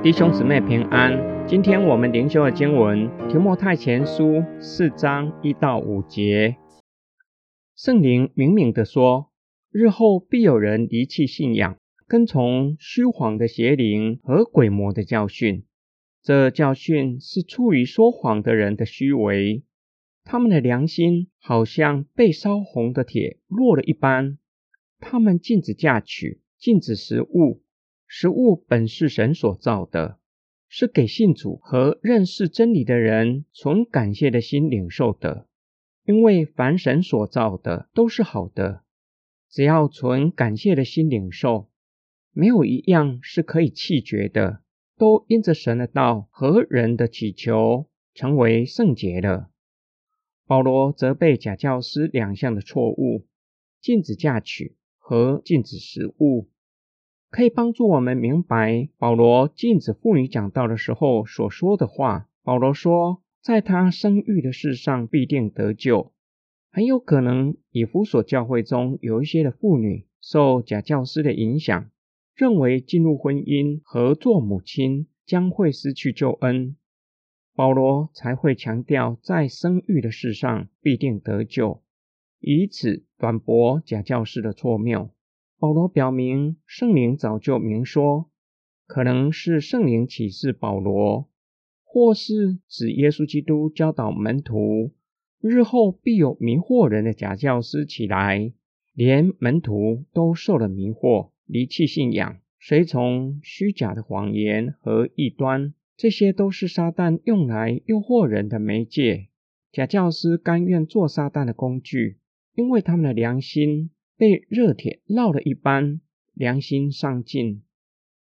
弟兄姊妹平安，今天我们灵修的经文《提摩太前书》四章一到五节，圣灵明明的说：日后必有人离弃信仰，跟从虚谎的邪灵和鬼魔的教训。这教训是出于说谎的人的虚伪，他们的良心好像被烧红的铁烙了一般。他们禁止嫁娶，禁止食物。食物本是神所造的，是给信主和认识真理的人存感谢的心领受的。因为凡神所造的都是好的，只要存感谢的心领受，没有一样是可以弃绝的，都因着神的道和人的祈求成为圣洁了。保罗责备假教师两项的错误：禁止嫁娶和禁止食物。可以帮助我们明白保罗禁止妇女讲道的时候所说的话。保罗说，在他生育的事上必定得救。很有可能以弗所教会中有一些的妇女受假教师的影响，认为进入婚姻和做母亲将会失去救恩，保罗才会强调在生育的事上必定得救，以此反驳假教师的错谬。保罗表明，圣灵早就明说，可能是圣灵启示保罗，或是指耶稣基督教导门徒，日后必有迷惑人的假教师起来，连门徒都受了迷惑，离弃信仰，随从虚假的谎言和异端，这些都是撒旦用来诱惑人的媒介。假教师甘愿做撒旦的工具，因为他们的良心。被热铁烙了一般，良心丧尽。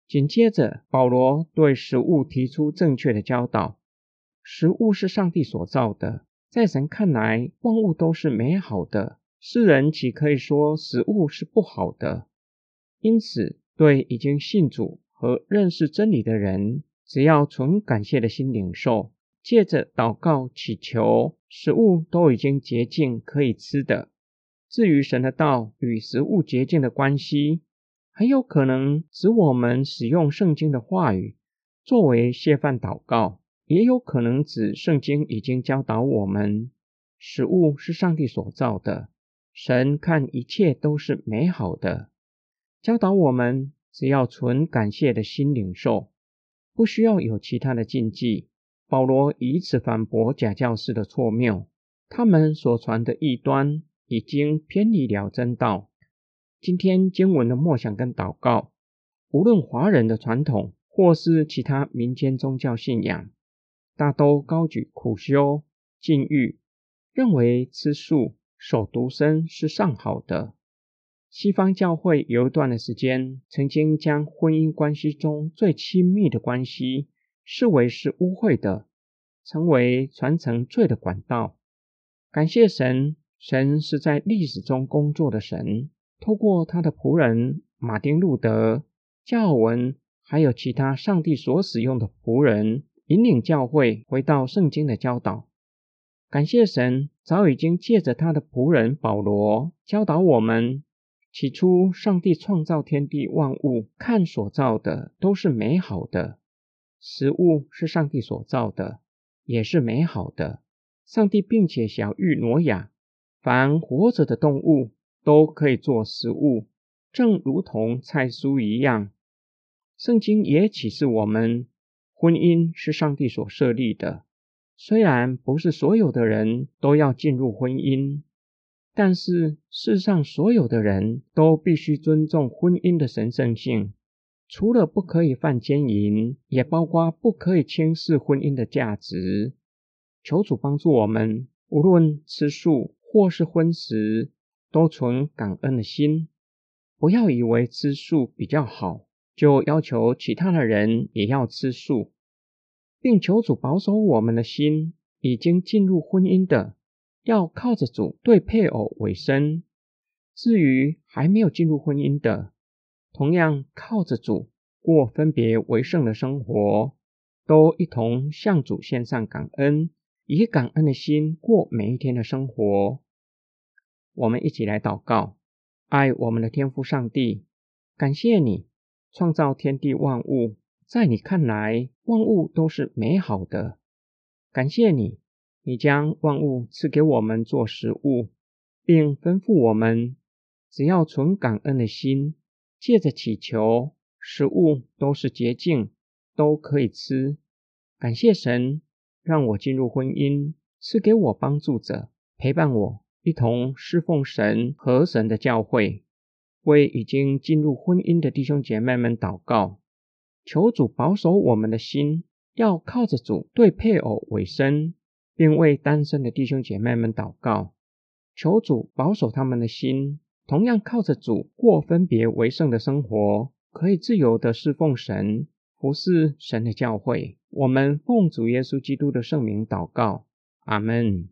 紧接着，保罗对食物提出正确的教导：食物是上帝所造的，在神看来，万物都是美好的。世人岂可以说食物是不好的？因此，对已经信主和认识真理的人，只要存感谢的心领受，借着祷告祈求，食物都已经洁净，可以吃的。至于神的道与食物洁净的关系，很有可能指我们使用圣经的话语作为谢饭祷告，也有可能指圣经已经教导我们，食物是上帝所造的，神看一切都是美好的，教导我们只要存感谢的心领受，不需要有其他的禁忌。保罗以此反驳假教师的错谬，他们所传的异端。已经偏离了真道。今天经文的默想跟祷告，无论华人的传统或是其他民间宗教信仰，大都高举苦修、禁欲，认为吃素、守独身是上好的。西方教会有一段的时间，曾经将婚姻关系中最亲密的关系视为是污秽的，成为传承罪的管道。感谢神。神是在历史中工作的神，透过他的仆人马丁路德、加尔文，还有其他上帝所使用的仆人，引领教会回到圣经的教导。感谢神，早已经借着他的仆人保罗教导我们：起初，上帝创造天地万物，看所造的都是美好的，食物是上帝所造的，也是美好的。上帝并且晓諭挪亚。凡活着的动物都可以做食物，正如同菜蔬一样。圣经也启示我们，婚姻是上帝所设立的。虽然不是所有的人都要进入婚姻，但是世上所有的人都必须尊重婚姻的神圣性。除了不可以犯奸淫，也包括不可以轻视婚姻的价值。求主帮助我们，无论吃素。或是荤食，都存感恩的心，不要以为吃素比较好，就要求其他的人也要吃素，并求主保守我们的心。已经进入婚姻的，要靠着主对配偶为生；至于还没有进入婚姻的，同样靠着主过分别为圣的生活，都一同向主献上感恩，以感恩的心过每一天的生活。我们一起来祷告，爱我们的天父上帝，感谢你创造天地万物，在你看来，万物都是美好的。感谢你，你将万物赐给我们做食物，并吩咐我们，只要存感恩的心，借着祈求，食物都是洁净，都可以吃。感谢神，让我进入婚姻，赐给我帮助者，陪伴我。一同侍奉神和神的教会，为已经进入婚姻的弟兄姐妹们祷告，求主保守我们的心，要靠着主对配偶委身，并为单身的弟兄姐妹们祷告，求主保守他们的心，同样靠着主过分别为圣的生活，可以自由的侍奉神，服侍神的教会。我们奉主耶稣基督的圣名祷告，阿门。